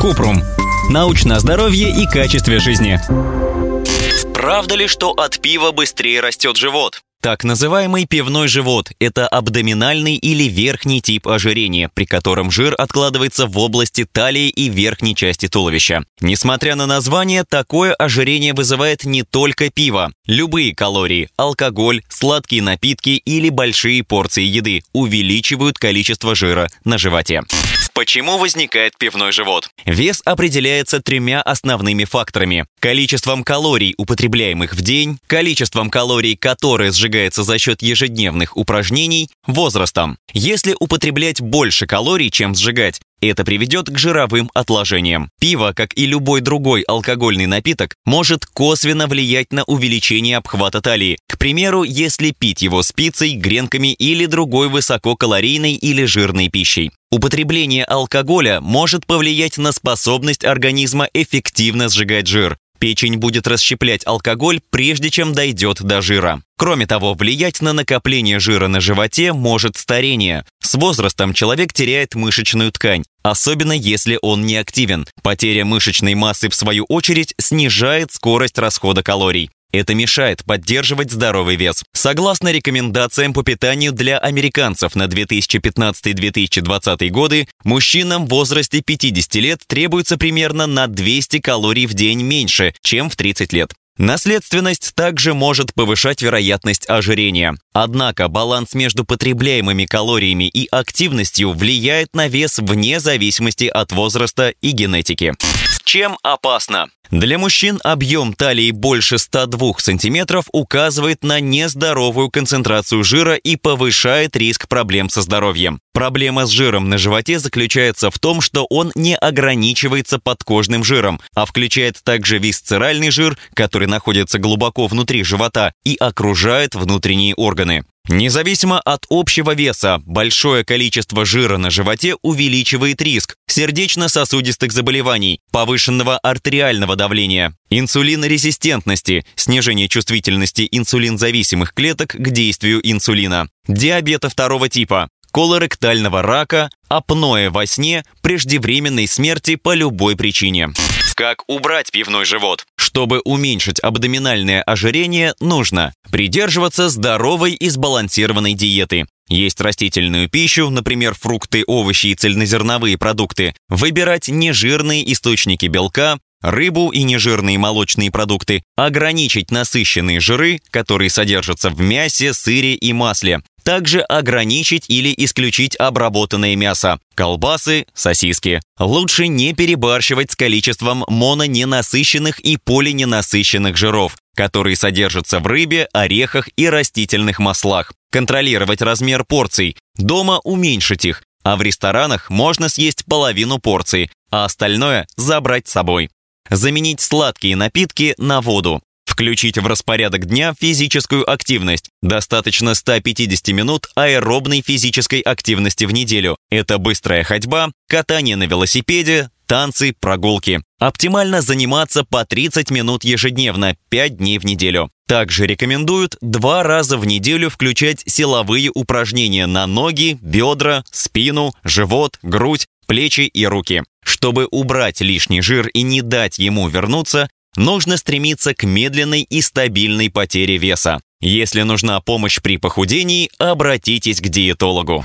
Купрум. Научное здоровье и качестве жизни. Правда ли, что от пива быстрее растет живот? Так называемый пивной живот – это абдоминальный или верхний тип ожирения, при котором жир откладывается в области талии и верхней части туловища. Несмотря на название, такое ожирение вызывает не только пиво. Любые калории, алкоголь, сладкие напитки или большие порции еды увеличивают количество жира на животе. Почему возникает пивной живот? Вес определяется тремя основными факторами. Количеством калорий, употребляемых в день, количеством калорий, которые сжигаются за счет ежедневных упражнений, возрастом. Если употреблять больше калорий, чем сжигать, это приведет к жировым отложениям. Пиво, как и любой другой алкогольный напиток, может косвенно влиять на увеличение обхвата талии. К примеру, если пить его с пиццей, гренками или другой высококалорийной или жирной пищей. Употребление алкоголя может повлиять на способность организма эффективно сжигать жир. Печень будет расщеплять алкоголь, прежде чем дойдет до жира. Кроме того, влиять на накопление жира на животе может старение. С возрастом человек теряет мышечную ткань, особенно если он не активен. Потеря мышечной массы, в свою очередь, снижает скорость расхода калорий. Это мешает поддерживать здоровый вес. Согласно рекомендациям по питанию для американцев на 2015-2020 годы, мужчинам в возрасте 50 лет требуется примерно на 200 калорий в день меньше, чем в 30 лет. Наследственность также может повышать вероятность ожирения. Однако баланс между потребляемыми калориями и активностью влияет на вес вне зависимости от возраста и генетики. Чем опасно? Для мужчин объем талии больше 102 см указывает на нездоровую концентрацию жира и повышает риск проблем со здоровьем. Проблема с жиром на животе заключается в том, что он не ограничивается подкожным жиром, а включает также висцеральный жир, который находится глубоко внутри живота и окружает внутренние органы. Независимо от общего веса, большое количество жира на животе увеличивает риск сердечно-сосудистых заболеваний, повышенного артериального давления, инсулинорезистентности, снижение чувствительности инсулинзависимых клеток к действию инсулина, диабета второго типа, колоректального рака, апноэ во сне, преждевременной смерти по любой причине. Как убрать пивной живот? Чтобы уменьшить абдоминальное ожирение, нужно придерживаться здоровой и сбалансированной диеты, есть растительную пищу, например, фрукты, овощи и цельнозерновые продукты, выбирать нежирные источники белка, рыбу и нежирные молочные продукты, ограничить насыщенные жиры, которые содержатся в мясе, сыре и масле, также ограничить или исключить обработанное мясо, колбасы, сосиски. Лучше не перебарщивать с количеством мононенасыщенных и полиненасыщенных жиров, которые содержатся в рыбе, орехах и растительных маслах. Контролировать размер порций. Дома уменьшить их, а в ресторанах можно съесть половину порции, а остальное забрать с собой. Заменить сладкие напитки на воду. Включить в распорядок дня физическую активность. Достаточно 150 минут аэробной физической активности в неделю. Это быстрая ходьба, катание на велосипеде, танцы, прогулки. Оптимально заниматься по 30 минут ежедневно, 5 дней в неделю. Также рекомендуют два раза в неделю включать силовые упражнения на ноги, бедра, спину, живот, грудь, плечи и руки. Чтобы убрать лишний жир и не дать ему вернуться, нужно стремиться к медленной и стабильной потере веса. Если нужна помощь при похудении, обратитесь к диетологу.